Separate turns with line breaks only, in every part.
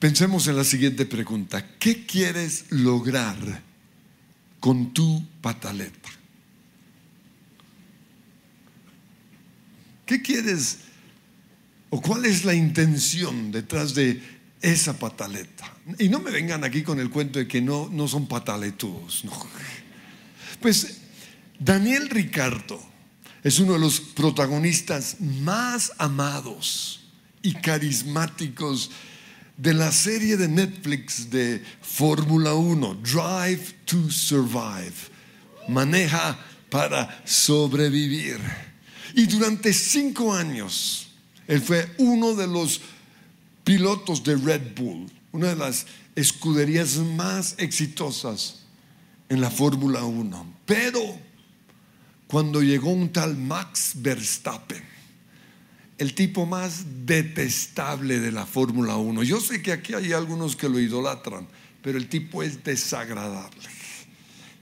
Pensemos en la siguiente pregunta. ¿Qué quieres lograr con tu pataleta? ¿Qué quieres o cuál es la intención detrás de esa pataleta? Y no me vengan aquí con el cuento de que no, no son pataletudos. Pues Daniel Ricardo es uno de los protagonistas más amados y carismáticos de la serie de Netflix de Fórmula 1, Drive to Survive. Maneja para sobrevivir. Y durante cinco años, él fue uno de los pilotos de Red Bull, una de las escuderías más exitosas en la Fórmula 1. Pero cuando llegó un tal Max Verstappen, el tipo más detestable de la Fórmula 1. Yo sé que aquí hay algunos que lo idolatran, pero el tipo es desagradable.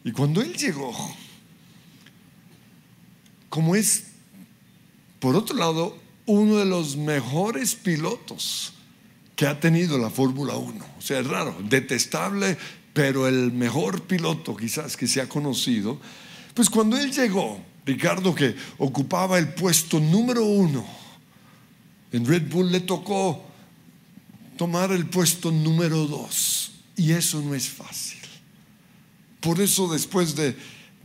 Y cuando él llegó, como es, por otro lado, uno de los mejores pilotos que ha tenido la Fórmula 1. O sea, es raro, detestable, pero el mejor piloto quizás que se ha conocido pues cuando él llegó, Ricardo, que ocupaba el puesto número uno, en Red Bull le tocó tomar el puesto número dos. Y eso no es fácil. Por eso después de,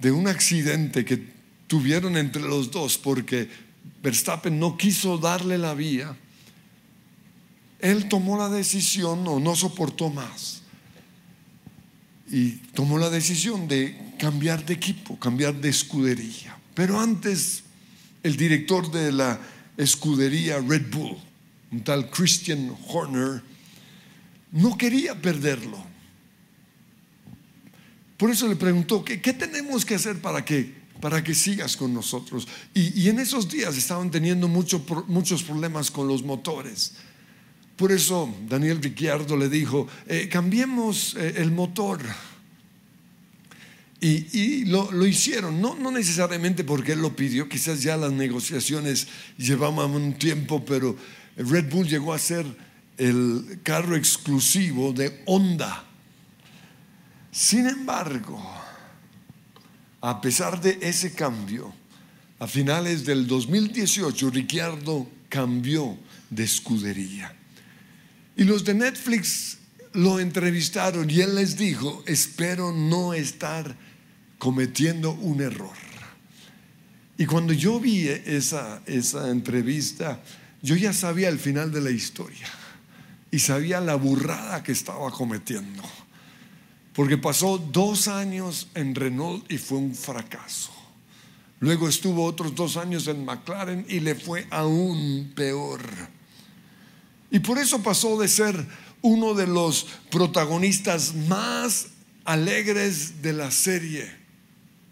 de un accidente que tuvieron entre los dos, porque Verstappen no quiso darle la vía, él tomó la decisión o no soportó más y tomó la decisión de cambiar de equipo, cambiar de escudería. Pero antes, el director de la escudería Red Bull, un tal Christian Horner, no quería perderlo. Por eso le preguntó, ¿qué, qué tenemos que hacer para que, para que sigas con nosotros? Y, en esos días estaban teniendo mucho, muchos problemas con los motores. Por eso Daniel Ricciardo le dijo, eh, cambiemos eh, el motor. Y, lo, hicieron, no, no necesariamente porque él lo pidió, quizás ya las negociaciones llevaban un tiempo, pero Red Bull llegó a ser el carro exclusivo de Honda. Sin embargo, a pesar de ese cambio, a finales del 2018 Ricciardo cambió de escudería. Y los de Netflix lo entrevistaron y él les dijo, espero no estar cometiendo un error. Y cuando yo vi esa, esa entrevista, yo ya sabía el final de la historia y sabía la burrada que estaba cometiendo. Porque pasó dos años en Renault y fue un fracaso. Luego estuvo otros dos años en McLaren y le fue aún peor. Y por eso pasó de ser uno de los protagonistas más alegres de la serie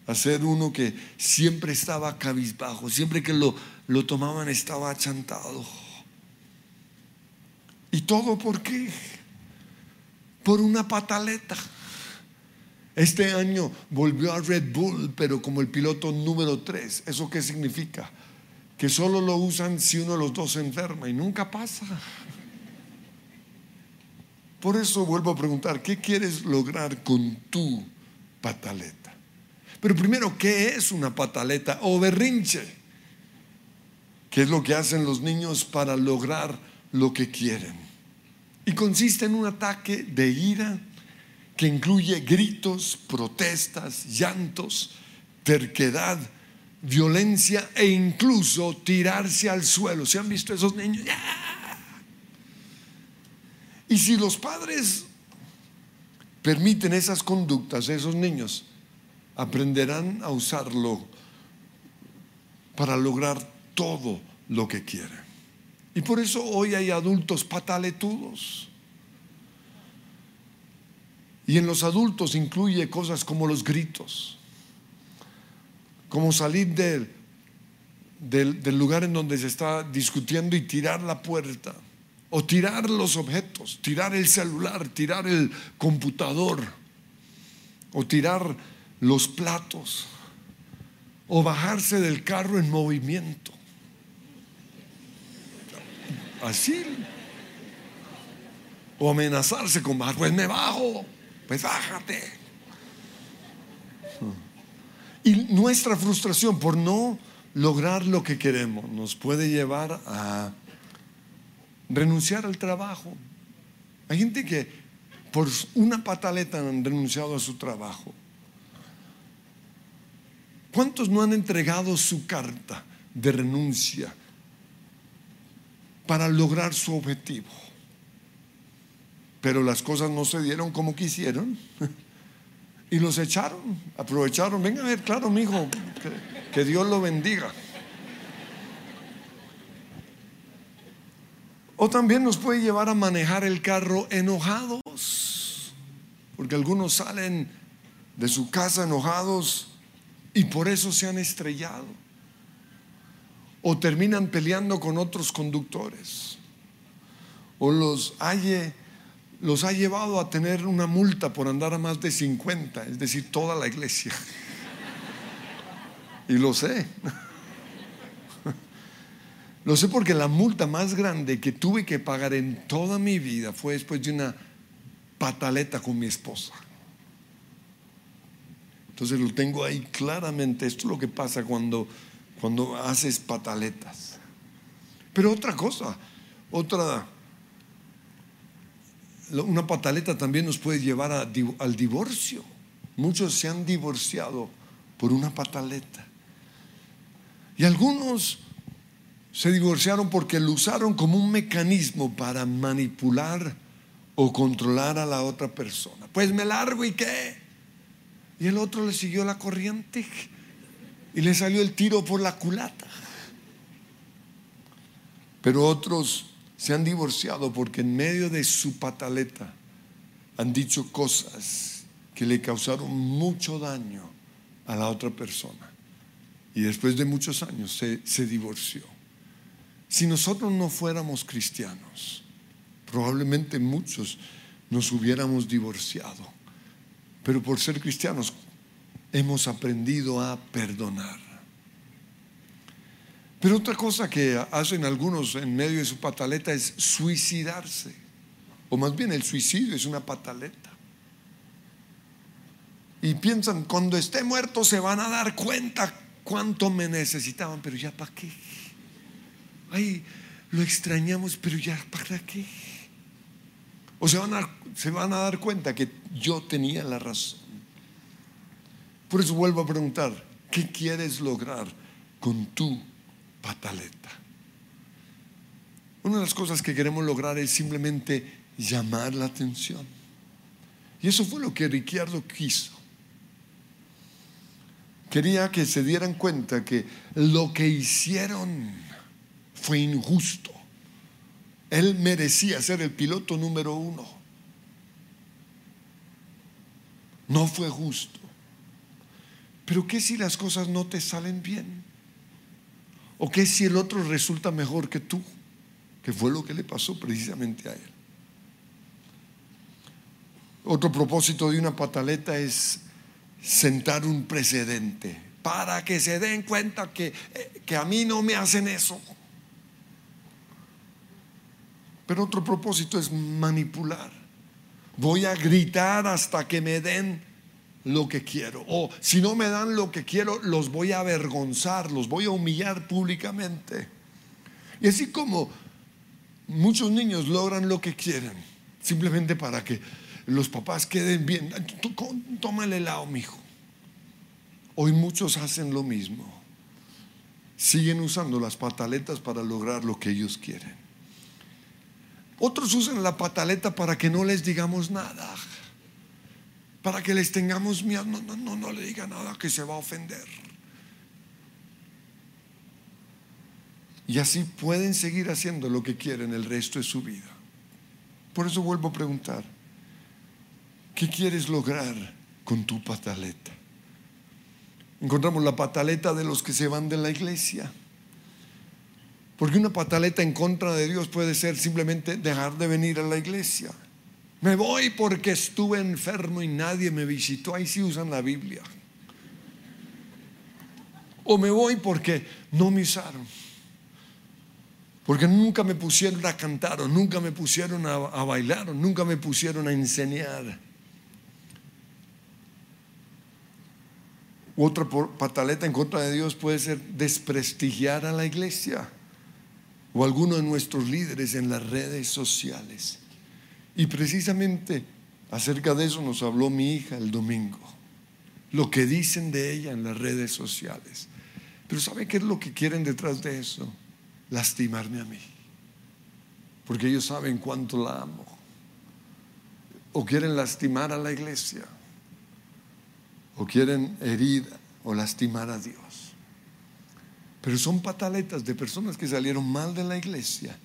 a ser uno que siempre estaba cabizbajo, siempre que lo, lo tomaban estaba achantado. ¿Y todo por qué? Por una pataleta. Este año volvió a Red Bull, pero como el piloto número 3. ¿Eso qué significa? Que solo lo usan si uno de los dos se enferma y nunca pasa. Por eso vuelvo a preguntar, ¿qué quieres lograr con tu pataleta? Pero primero, ¿qué es una pataleta o berrinche? ¿Qué es lo que hacen los niños para lograr lo que quieren? Y consiste en un ataque de ira que incluye gritos, protestas, llantos, terquedad, violencia e incluso tirarse al suelo. ¿Se han visto esos niños? Y si los padres permiten esas conductas, esos niños aprenderán a usarlo para lograr todo lo que quieren. Y por eso hoy hay adultos pataletudos. Y en los adultos incluye cosas como los gritos, como salir del, del lugar en donde se está discutiendo y tirar la puerta o tirar los objetos, tirar el celular, tirar el computador, o tirar los platos, o bajarse del carro en movimiento. Así. o amenazarse con bajar, pues me bajo, pues bájate. Y nuestra frustración por no lograr lo que queremos nos puede llevar a renunciar al trabajo. Hay gente que por una pataleta han renunciado a su trabajo. ¿Cuántos no han entregado su carta de renuncia para lograr su objetivo? Pero las cosas no se dieron como quisieron y los echaron, aprovecharon. Venga a ver, claro, mi hijo, que, que Dios lo bendiga. O también nos puede llevar a manejar el carro enojados, porque algunos salen de su casa enojados y por eso se han estrellado. O terminan peleando con otros conductores. O los, los ha llevado a tener una multa por andar a más de 50, es decir, toda la iglesia. Y lo sé. Lo sé porque la multa más grande que tuve que pagar en toda mi vida fue después de una pataleta con mi esposa. Entonces lo tengo ahí claramente. Esto es lo que pasa cuando, cuando haces pataletas. Pero otra cosa, otra, una pataleta también nos puede llevar al divorcio. Muchos se han divorciado por una pataleta. Y algunos se divorciaron porque lo usaron como un mecanismo para manipular o controlar a la otra persona. Pues me largo y qué. Y el otro le siguió la corriente y le salió el tiro por la culata. Pero otros se han divorciado porque en medio de su pataleta han dicho cosas que le causaron mucho daño a la otra persona. Y después de muchos años se, se divorció. Si nosotros no fuéramos cristianos, probablemente muchos nos hubiéramos divorciado pero por ser cristianos hemos aprendido a perdonar. Pero otra cosa que hacen algunos en medio de su pataleta es suicidarse. O más bien el suicidio es una pataleta. Y piensan, cuando esté muerto se van a dar cuenta cuánto me necesitaban, pero ya para qué. Ay, lo extrañamos, pero ya para qué. O se van, a, se van a dar cuenta que yo tenía la razón. Por eso vuelvo a preguntar, ¿qué quieres lograr con tu pataleta? Una de las cosas que queremos lograr es simplemente llamar la atención. Y eso fue lo que Ricciardo quiso. Quería que se dieran cuenta que lo que hicieron fue injusto. Él merecía ser el piloto número uno. No fue justo. Pero ¿qué si las cosas no te salen bien? ¿O qué si el otro resulta mejor que tú? Que fue lo que le pasó precisamente a él. Otro propósito de una pataleta es sentar un precedente para que se den cuenta que, eh, que a mí no me hacen eso. Pero otro propósito es manipular. Voy a gritar hasta que me den lo que quiero. O si no me dan lo que quiero, los voy a avergonzar, los voy a humillar públicamente. Y así como muchos niños logran lo que quieren, simplemente para que los papás queden bien. Toma el helado, mi hijo. Hoy muchos hacen lo mismo. Siguen usando las pataletas para lograr lo que ellos quieren. Otros usan la pataleta para que no les digamos nada. Para que les tengamos miedo. No, no, no, no le diga nada que se va a ofender. Y así pueden seguir haciendo lo que quieren el resto de su vida. Por eso vuelvo a preguntar, ¿qué quieres lograr con tu pataleta? Encontramos la pataleta de los que se van de la iglesia. Porque una pataleta en contra de Dios puede ser simplemente dejar de venir a la iglesia. Me voy porque estuve enfermo y nadie me visitó. Ahí sí usan la Biblia. O me voy porque no me usaron. Porque nunca me pusieron a cantar o nunca me pusieron a, bailar o nunca me pusieron a enseñar. Otra pataleta en contra de Dios puede ser desprestigiar a la iglesia o alguno de nuestros líderes en las redes sociales. Y precisamente acerca de eso nos habló mi hija el domingo. Lo que dicen de ella en las redes sociales. Pero ¿sabe qué es lo que quieren detrás de eso? Lastimarme a mí. Porque ellos saben cuánto la amo. O quieren lastimar a la iglesia. O quieren herir o lastimar a Dios. Pero son pataletas de personas que salieron mal de la iglesia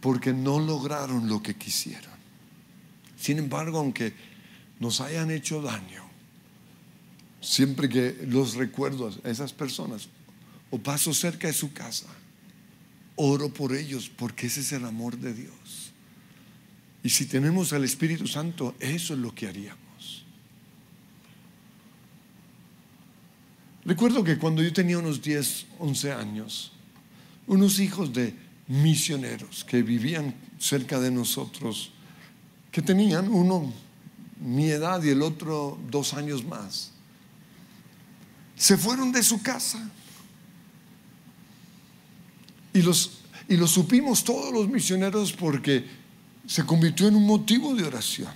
porque no lograron lo que quisieron. Sin embargo, aunque nos hayan hecho daño, siempre que los recuerdo a esas personas o paso cerca de su casa, oro por ellos porque ese es el amor de Dios. Y si tenemos al Espíritu Santo, eso es lo que haríamos. Recuerdo que cuando yo tenía unos 10, 11 años, unos hijos de misioneros que vivían cerca de nosotros, que tenían uno mi edad y el otro dos años más, se fueron de su casa. Y los, y los supimos todos los misioneros porque se convirtió en un motivo de oración.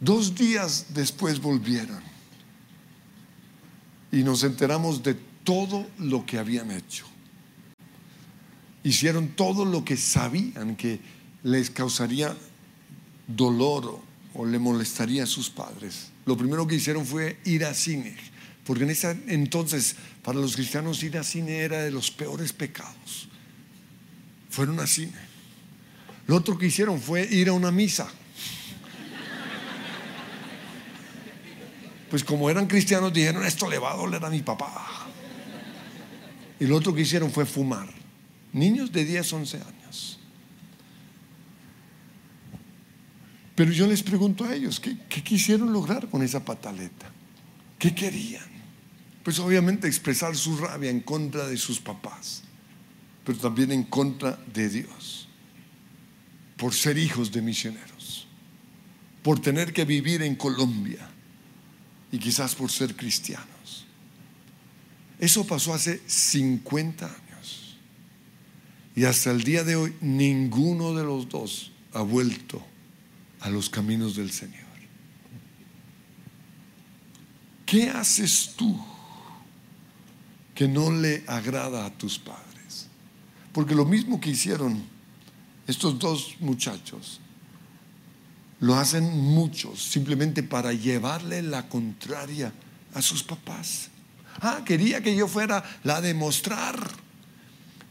Dos días después volvieron y nos enteramos de todo lo que habían hecho. Hicieron todo lo que sabían que les causaría dolor o, le molestaría a sus padres. Lo primero que hicieron fue ir a cine, porque en ese entonces para los cristianos ir a cine era de los peores pecados. Fueron a cine. Lo otro que hicieron fue ir a una misa. Pues como eran cristianos dijeron, esto le va a doler a mi papá. Y lo otro que hicieron fue fumar. Niños de 10, 11 años. Pero yo les pregunto a ellos, ¿qué, ¿qué, quisieron lograr con esa pataleta? ¿Qué querían? Pues obviamente expresar su rabia en contra de sus papás, pero también en contra de Dios, por ser hijos de misioneros, por tener que vivir en Colombia y quizás por ser cristianos. Eso pasó hace 50 años. Y hasta el día de hoy ninguno de los dos ha vuelto a los caminos del Señor. ¿Qué haces tú que no le agrada a tus padres? Porque lo mismo que hicieron estos dos muchachos, lo hacen muchos simplemente para llevarle la contraria a sus papás. Ah, quería que yo fuera la de mostrar.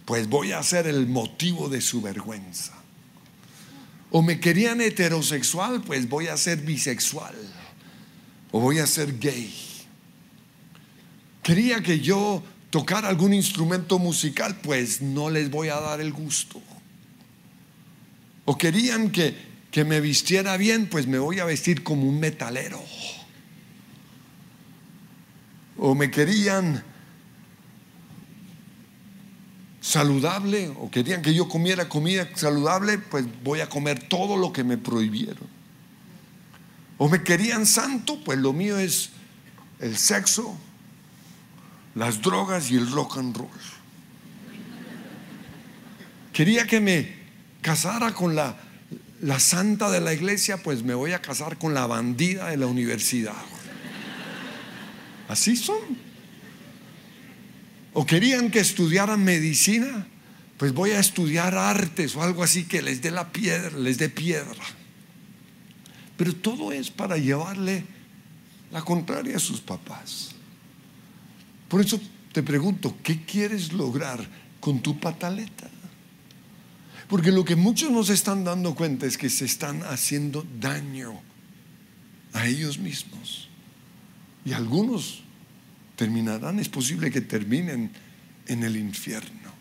Pues voy a ser el motivo de su vergüenza. O me querían heterosexual, pues voy a ser bisexual. O voy a ser gay. Quería que yo tocara algún instrumento musical, pues no les voy a dar el gusto. O querían que que me vistiera bien, pues me voy a vestir como un metalero. O me querían saludable, o querían que yo comiera comida saludable, pues voy a comer todo lo que me prohibieron. O me querían santo, pues lo mío es el sexo, las drogas y el rock and roll. Quería que me casara con la la santa de la iglesia, pues me voy a casar con la bandida de la universidad. Así son. O querían que estudiaran medicina, pues voy a estudiar artes o algo así que les dé la piedra, les dé piedra. Pero todo es para llevarle la contraria a sus papás. Por eso te pregunto, ¿qué quieres lograr con tu pataleta? Porque lo que muchos nos están dando cuenta es que se están haciendo daño a ellos mismos. Y algunos terminarán, es posible que terminen en el infierno.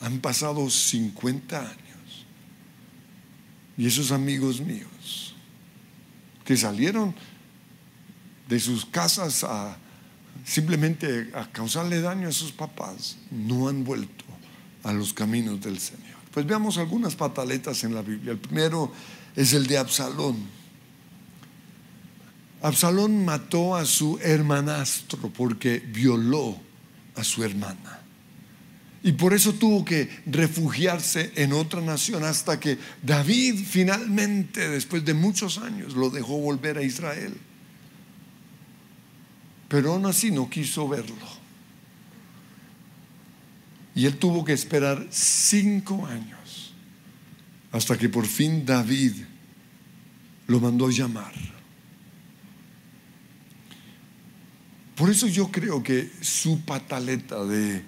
Han pasado 50 años. Y esos amigos míos que salieron de sus casas a simplemente a causarle daño a sus papás, no han vuelto a los caminos del Señor. Pues veamos algunas pataletas en la Biblia. El primero es el de Absalón. Absalón mató a su hermanastro porque violó a su hermana. Y por eso tuvo que refugiarse en otra nación hasta que David finalmente, después de muchos años, lo dejó volver a Israel. Pero aún así no quiso verlo. Y él tuvo que esperar cinco años hasta que por fin David lo mandó llamar. Por eso yo creo que su pataleta de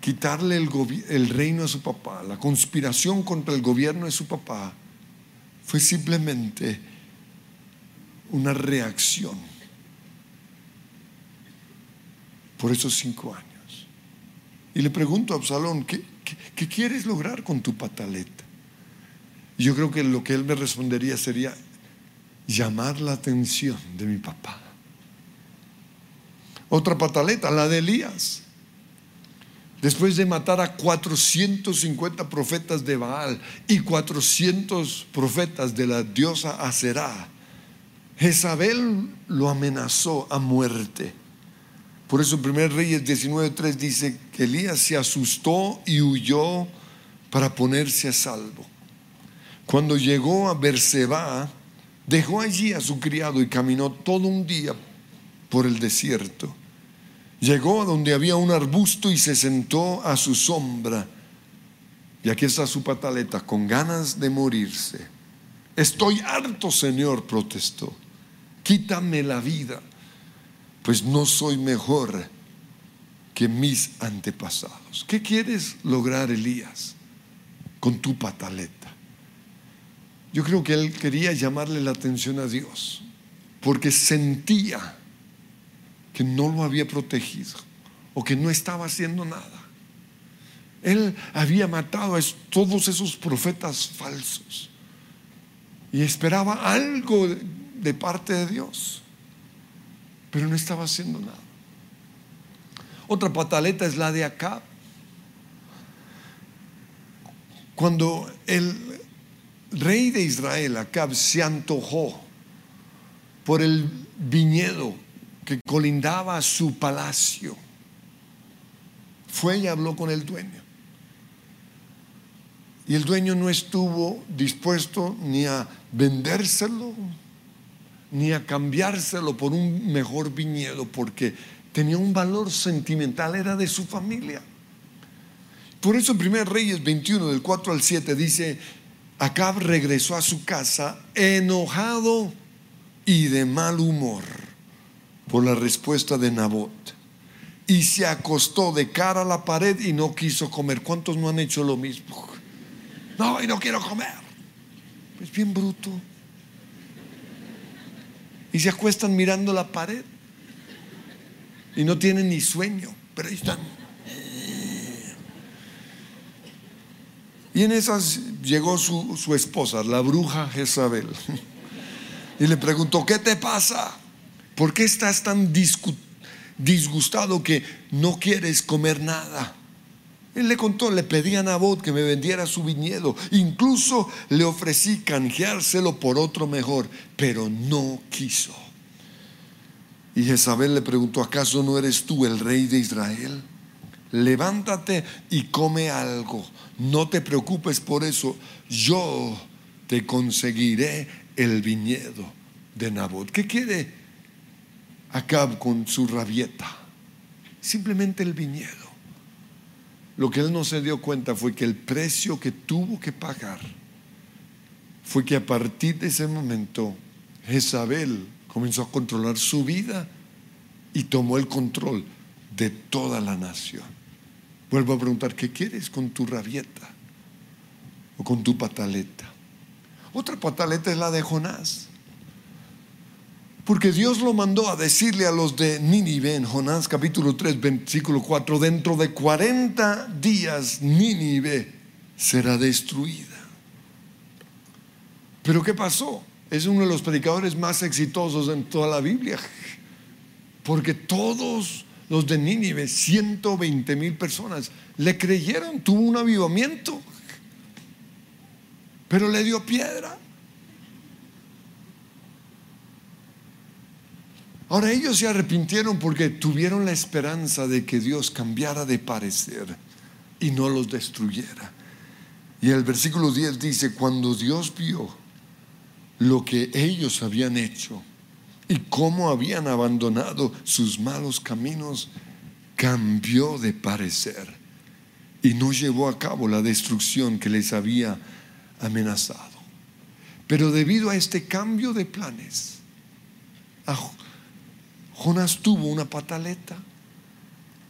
quitarle el, el, reino a su papá, la conspiración contra el gobierno de su papá, fue simplemente una reacción por esos cinco años. Y le pregunto a Absalón, ¿qué, qué quieres lograr con tu pataleta? Y yo creo que lo que él me respondería sería llamar la atención de mi papá. Otra pataleta, la de Elías. Después de matar a 450 profetas de Baal y 400 profetas de la diosa Aserá, Jezabel lo amenazó a muerte. Por eso en 1 Reyes 19:3 dice que Elías se asustó y huyó para ponerse a salvo. Cuando llegó a Berseba, dejó allí a su criado y caminó todo un día por el desierto. Llegó a donde había un arbusto y se sentó a su sombra. Y aquí está su pataleta, con ganas de morirse. Estoy harto, Señor, protestó. Quítame la vida, pues no soy mejor que mis antepasados. ¿Qué quieres lograr, Elías, con tu pataleta? Yo creo que él quería llamarle la atención a Dios, porque sentía que no lo había protegido o que no estaba haciendo nada. Él había matado a todos esos profetas falsos y esperaba algo de parte de Dios, pero no estaba haciendo nada. Otra pataleta es la de Acab. Cuando el rey de Israel, Acab, se antojó por el viñedo que colindaba su palacio. Fue y habló con el dueño. Y el dueño no estuvo dispuesto ni a vendérselo, ni a cambiárselo por un mejor viñedo, porque tenía un valor sentimental, era de su familia. Por eso en 1 Reyes 21, del 4 al 7, dice, Acab regresó a su casa enojado y de mal humor por la respuesta de Nabot. Y se acostó de cara a la pared y no quiso comer. ¿Cuántos no han hecho lo mismo? No, y no quiero comer. Es bien bruto. Y se acuestan mirando la pared. Y no tienen ni sueño, pero ahí están. Y en esas llegó su, su esposa, la bruja Jezabel. Y le preguntó, ¿qué te pasa? ¿Por qué estás tan disgustado que no quieres comer nada? Él le contó, le pedí a Nabot que me vendiera su viñedo. Incluso le ofrecí canjeárselo por otro mejor, pero no quiso. Y Jezabel le preguntó, ¿acaso no eres tú el rey de Israel? Levántate y come algo. No te preocupes por eso. Yo te conseguiré el viñedo de Nabot. ¿Qué quiere Acab con su rabieta, simplemente el viñedo. Lo que él no se dio cuenta fue que el precio que tuvo que pagar fue que a partir de ese momento Jezabel comenzó a controlar su vida y tomó el control de toda la nación. Vuelvo a preguntar, ¿qué quieres con tu rabieta o con tu pataleta? Otra pataleta es la de Jonás. Porque Dios lo mandó a decirle a los de Nínive en Jonás capítulo 3, versículo 4, dentro de 40 días Nínive será destruida. Pero ¿qué pasó? Es uno de los predicadores más exitosos en toda la Biblia. Porque todos los de Nínive, 120 mil personas. Le creyeron, tuvo un avivamiento, pero le dio piedra. Ahora ellos se arrepintieron porque tuvieron la esperanza de que Dios cambiara de parecer y no los destruyera. Y el versículo 10 dice, cuando Dios vio lo que ellos habían hecho y cómo habían abandonado sus malos caminos, cambió de parecer y no llevó a cabo la destrucción que les había amenazado. Pero debido a este cambio de planes, Jonás tuvo una pataleta.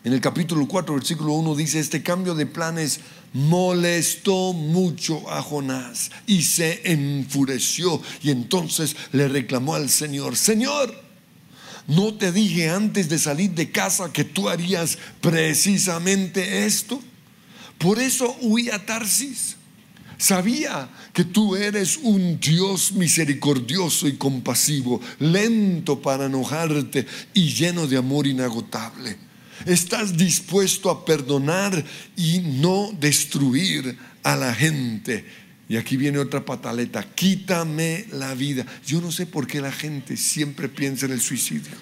En el capítulo 4, versículo 1 dice, este cambio de planes molestó mucho a Jonás y se enfureció y entonces le reclamó al Señor, Señor, ¿no te dije antes de salir de casa que tú harías precisamente esto? Por eso huí a Tarsis. Sabía que tú eres un Dios misericordioso y compasivo, lento para enojarte y lleno de amor inagotable. Estás dispuesto a perdonar y no destruir a la gente. Y aquí viene otra pataleta, quítame la vida. Yo no sé por qué la gente siempre piensa en el suicidio.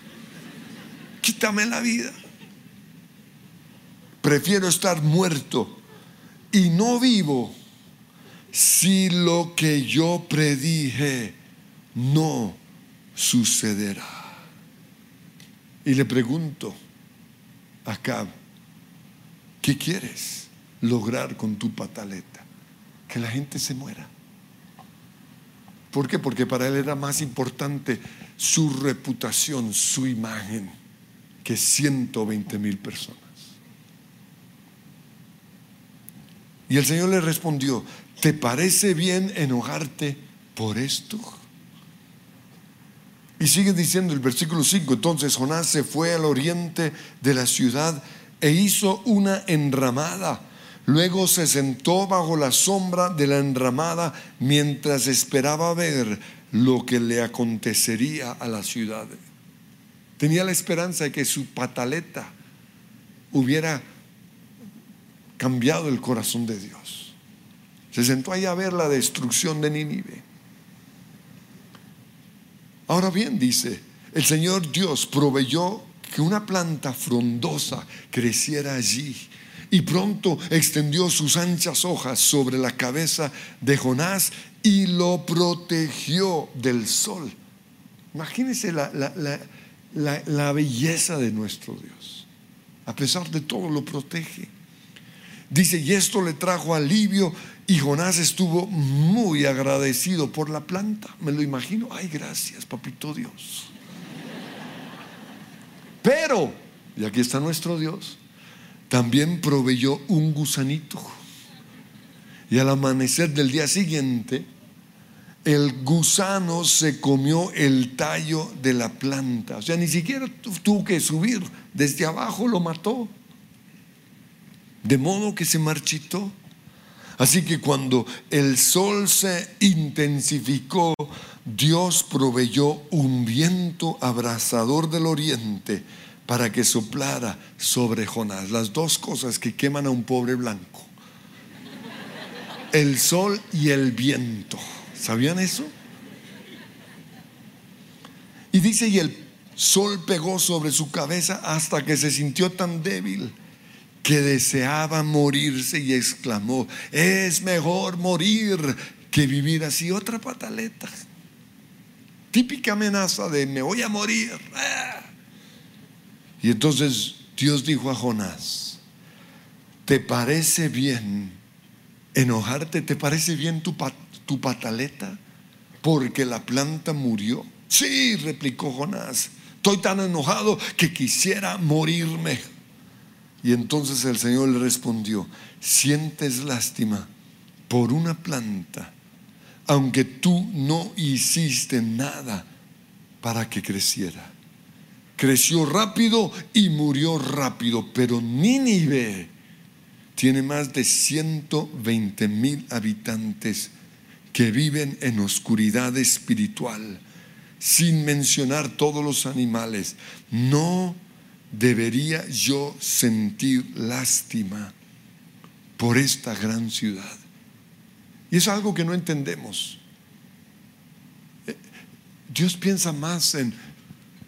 Quítame la vida. Prefiero estar muerto y no vivo si lo que yo predije no sucederá. Y le pregunto a Acab, ¿qué quieres lograr con tu pataleta? Que la gente se muera. ¿Por qué? Porque para él era más importante su reputación, su imagen, que 120 mil personas. Y el Señor le respondió, ¿te parece bien enojarte por esto? Y sigue diciendo el versículo 5, entonces Jonás se fue al oriente de la ciudad e hizo una enramada. Luego se sentó bajo la sombra de la enramada mientras esperaba ver lo que le acontecería a la ciudad. Tenía la esperanza de que su pataleta hubiera cambiado el corazón de Dios. Se sentó ahí a ver la destrucción de Nínive. Ahora bien, dice, el Señor Dios proveyó que una planta frondosa creciera allí y pronto extendió sus anchas hojas sobre la cabeza de Jonás y lo protegió del sol. Imagínense la, la, belleza de nuestro Dios. A pesar de todo lo protege. Dice, y esto le trajo alivio y Jonás estuvo muy agradecido por la planta. Me lo imagino. Ay, gracias, papito Dios. Pero, y aquí está nuestro Dios, también proveyó un gusanito. Y al amanecer del día siguiente, el gusano se comió el tallo de la planta. O sea, ni siquiera tuvo que subir. Desde abajo lo mató. De modo que se marchitó. Así que cuando el sol se intensificó, Dios proveyó un viento abrasador del oriente para que soplara sobre Jonás. Las dos cosas que queman a un pobre blanco. El sol y el viento. ¿Sabían eso? Y dice, y el sol pegó sobre su cabeza hasta que se sintió tan débil que deseaba morirse y exclamó, es mejor morir que vivir así. Otra pataleta. Típica amenaza de me voy a morir. Ah. Y entonces Dios dijo a Jonás, ¿te parece bien enojarte? ¿Te parece bien tu, tu pataleta? Porque la planta murió. Sí, replicó Jonás, estoy tan enojado que quisiera morirme. Y entonces el Señor le respondió, sientes lástima por una planta, aunque tú no hiciste nada para que creciera. Creció rápido y murió rápido, pero Nínive tiene más de 120 mil habitantes que viven en oscuridad espiritual, sin mencionar todos los animales. No debería yo sentir lástima por esta gran ciudad? Y es algo que no entendemos. Eh, Dios piensa más en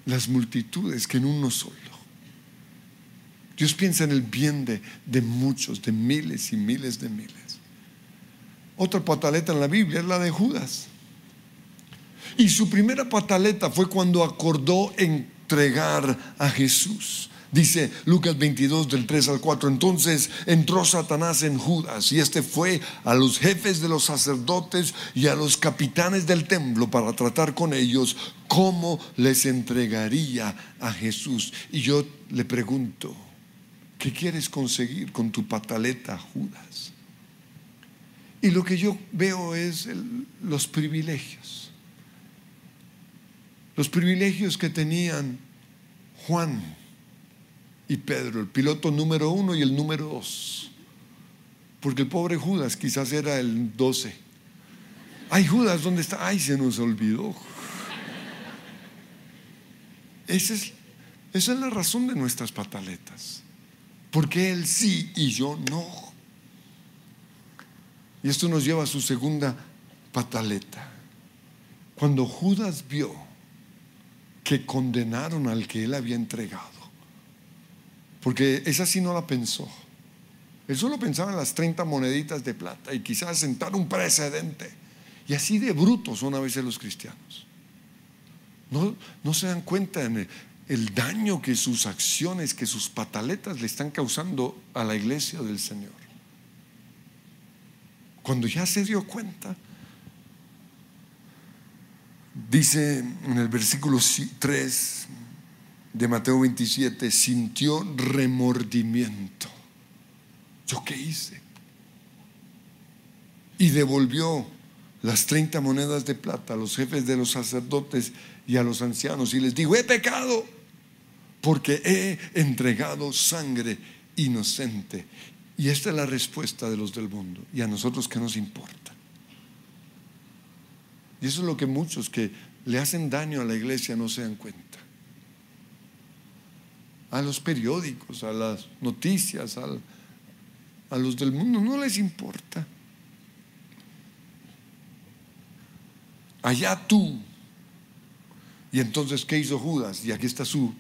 las multitudes que en uno solo. Dios piensa en el bien de, de muchos, de miles y miles de miles. Otra pataleta en la Biblia es la de Judas. Y su primera pataleta fue cuando acordó entregar a Jesús. Dice Lucas 22 del 3 al 4. Entonces entró Satanás en Judas y este fue a los jefes de los sacerdotes y a los capitanes del templo para tratar con ellos cómo les entregaría a Jesús. Y yo le pregunto, ¿qué quieres conseguir con tu pataleta, Judas? Y lo que yo veo es los privilegios. Los privilegios que tenían Juan y Pedro, el piloto número uno y el número dos. Porque el pobre Judas quizás era el doce. Ay, Judas, ¿dónde está? Ay, se nos olvidó. Esa es, esa es la razón de nuestras pataletas. Porque él sí y yo no. Y esto nos lleva a su segunda pataleta. Cuando Judas vio que condenaron al que él había entregado, porque esa sí no la pensó. Él solo pensaba en las 30 moneditas de plata y quizás sentar un precedente. Y así de brutos son a veces los cristianos. No, no se dan cuenta en el, el daño que sus acciones, que sus pataletas le están causando a la iglesia del Señor. Cuando ya se dio cuenta, dice en el versículo 3, de Mateo 27, sintió remordimiento. ¿Yo qué hice? Y devolvió las 30 monedas de plata a los jefes de los sacerdotes y a los ancianos y les dijo, he pecado porque he entregado sangre inocente. Y esta es la respuesta de los del mundo. ¿Y a nosotros qué nos importa? Y eso es lo que muchos que le hacen daño a la iglesia no se dan cuenta a los periódicos, a las noticias, a los del mundo, no les importa. Allá tú. Y entonces, ¿qué hizo Judas? Y aquí está su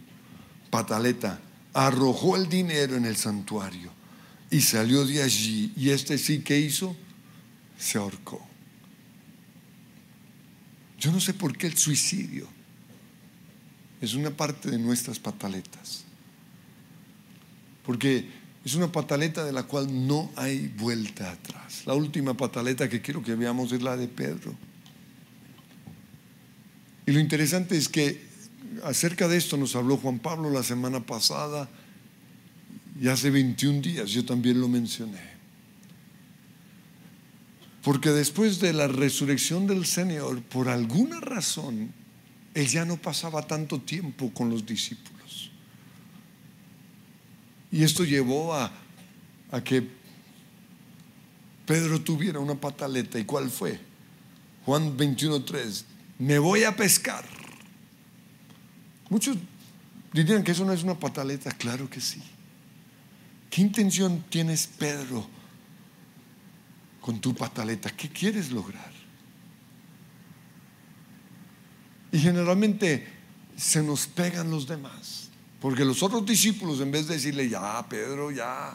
pataleta. Arrojó el dinero en el santuario y salió de allí. Y este sí que hizo, se ahorcó. Yo no sé por qué el suicidio es una parte de nuestras pataletas porque es una pataleta de la cual no hay vuelta atrás. La última pataleta que quiero que veamos es la de Pedro. Y lo interesante es que acerca de esto nos habló Juan Pablo la semana pasada y hace 21 días yo también lo mencioné. Porque después de la resurrección del Señor, por alguna razón, Él ya no pasaba tanto tiempo con los discípulos. Y esto llevó a, que Pedro tuviera una pataleta. ¿Y cuál fue? Juan 21.3. Me voy a pescar. Muchos dirían que eso no es una pataleta. Claro que sí. ¿Qué intención tienes, Pedro, con tu pataleta? ¿Qué quieres lograr? Y generalmente se nos pegan los demás. Porque los otros discípulos, en vez de decirle, ya, Pedro, ya,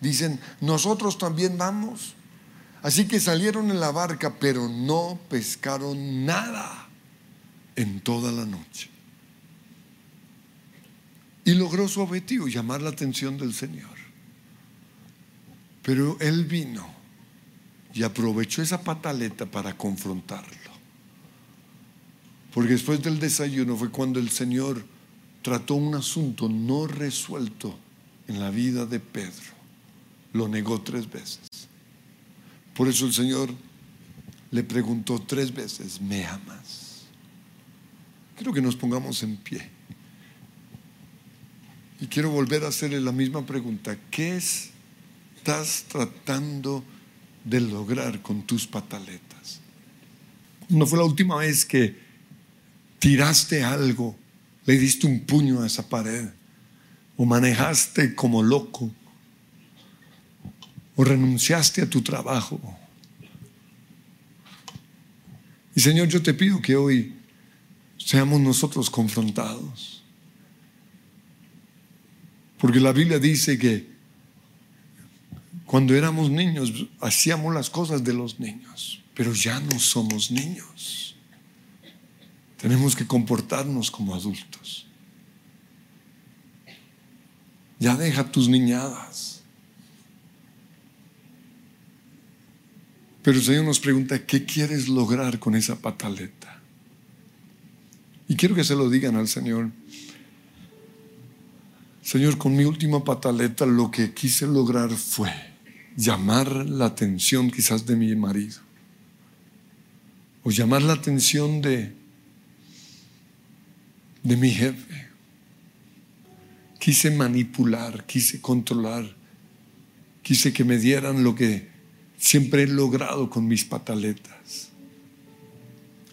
dicen, nosotros también vamos. Así que salieron en la barca, pero no pescaron nada en toda la noche. Y logró su objetivo, llamar la atención del Señor. Pero él vino y aprovechó esa pataleta para confrontarlo. Porque después del desayuno fue cuando el Señor trató un asunto no resuelto en la vida de Pedro. Lo negó tres veces. Por eso el Señor le preguntó tres veces, ¿me amas? Quiero que nos pongamos en pie. Y quiero volver a hacerle la misma pregunta. ¿Qué estás tratando de lograr con tus pataletas? No fue la última vez que tiraste algo le diste un puño a esa pared o manejaste como loco, o renunciaste a tu trabajo. Y Señor, yo te pido que hoy seamos nosotros confrontados. Porque la Biblia dice que cuando éramos niños hacíamos las cosas de los niños, pero ya no somos niños. Tenemos que comportarnos como adultos. Ya deja tus niñadas. Pero el Señor nos pregunta, ¿qué quieres lograr con esa pataleta? Y quiero que se lo digan al Señor. Señor, con mi última pataleta lo que quise lograr fue llamar la atención quizás de mi marido. O llamar la atención de, de mi jefe. Quise manipular, quise controlar, quise que me dieran lo que siempre he logrado con mis pataletas.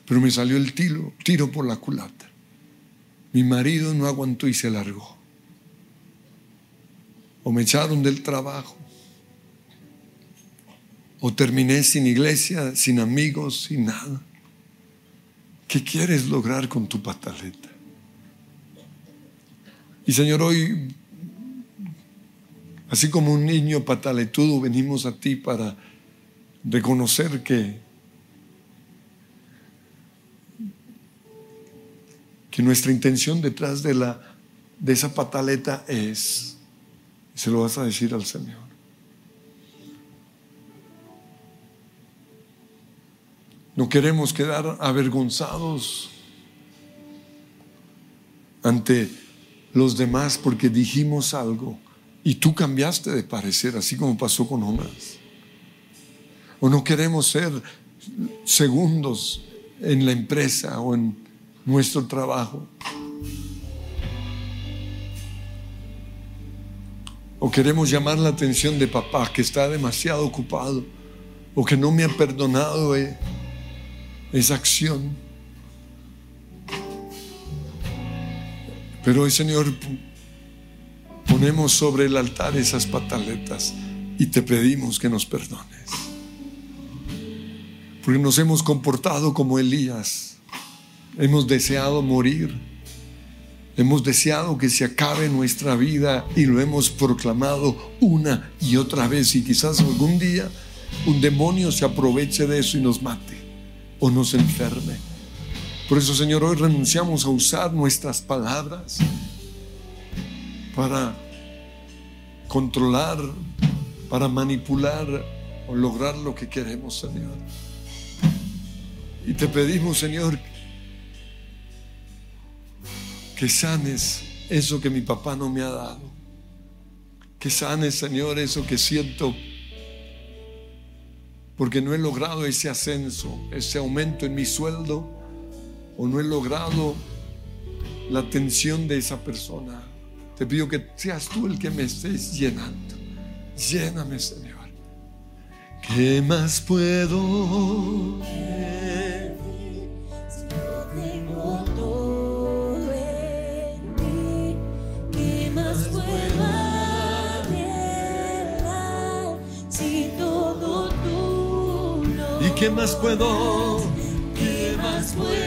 Pero me salió el tiro, tiro por la culata. Mi marido no aguantó y se largó. O me echaron del trabajo. O terminé sin iglesia, sin amigos, sin nada. ¿Qué quieres lograr con tu pataleta? Y Señor, hoy, así como un niño pataletudo, venimos a ti para reconocer que, que nuestra intención detrás de, la, de esa pataleta es, se lo vas a decir al Señor. No queremos quedar avergonzados ante los demás porque dijimos algo y tú cambiaste de parecer, así como pasó con Jonás. O no queremos ser segundos en la empresa o en nuestro trabajo. O queremos llamar la atención de papá que está demasiado ocupado o que no me ha perdonado eh, esa acción. Pero hoy, Señor, ponemos sobre el altar esas pataletas y te pedimos que nos perdones. Porque nos hemos comportado como Elías. Hemos deseado morir. Hemos deseado que se acabe nuestra vida y lo hemos proclamado una y otra vez. Y quizás algún día un demonio se aproveche de eso y nos mate o nos enferme. Por eso, Señor, hoy renunciamos a usar nuestras palabras para controlar, para manipular o lograr lo que queremos, Señor. Y te pedimos, Señor, que sanes eso que mi papá no me ha dado. Que sanes, Señor, eso que siento porque no he logrado ese ascenso, ese aumento en mi sueldo o no he logrado la atención de esa persona. Te pido que seas tú el que me estés llenando. Lléname, Señor. ¿Qué más puedo?
Qué más puedo?
¿Qué más puedo